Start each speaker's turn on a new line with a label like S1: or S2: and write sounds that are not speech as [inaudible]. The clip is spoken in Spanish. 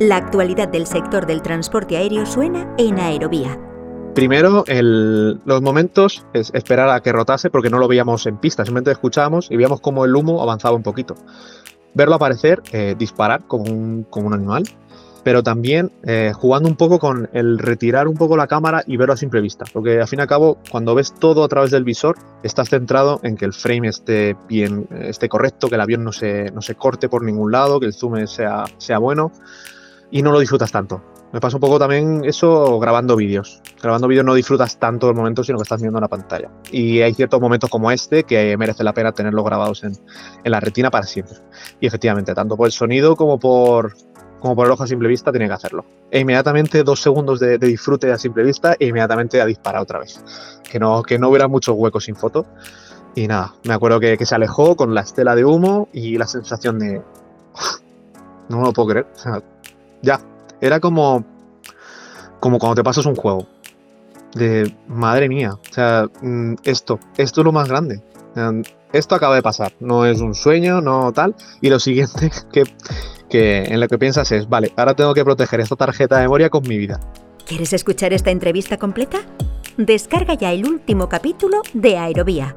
S1: La actualidad del sector del transporte aéreo suena en Aerovía.
S2: Primero, los momentos es esperar a que rotase porque no lo veíamos en pista, simplemente escuchábamos y veíamos cómo el humo avanzaba un poquito. Verlo aparecer, eh, disparar como un, animal, pero también eh, jugando un poco con el retirar un poco la cámara y verlo a simple vista, porque al fin y al cabo, cuando ves todo a través del visor, estás centrado en que el frame esté bien, esté correcto, que el avión no se, no se corte por ningún lado, que el zoom sea, sea bueno, y no lo disfrutas tanto. Me pasa un poco también eso grabando vídeos. Grabando vídeos no disfrutas tanto del momento, sino que estás viendo la pantalla. Y hay ciertos momentos como este que merece la pena tenerlos grabados en, en la retina para siempre. Y efectivamente, tanto por el sonido como por, como por el ojo a simple vista, tiene que hacerlo. E inmediatamente dos segundos de, disfrute a simple vista e inmediatamente a disparar otra vez. Que no, que no hubiera muchos huecos sin foto. Y nada, me acuerdo que, se alejó con la estela de humo y la sensación de... no me lo puedo creer. Ya, era como... Como cuando te pasas un juego. De madre mía. O sea, mm, esto, esto es lo más grande. Esto acaba de pasar. No es un sueño, no tal. Y lo siguiente [laughs] que que en lo que piensas es, vale, ahora tengo que proteger esta tarjeta de memoria con mi vida.
S1: ¿Quieres escuchar esta entrevista completa? Descarga ya el último capítulo de Aerovía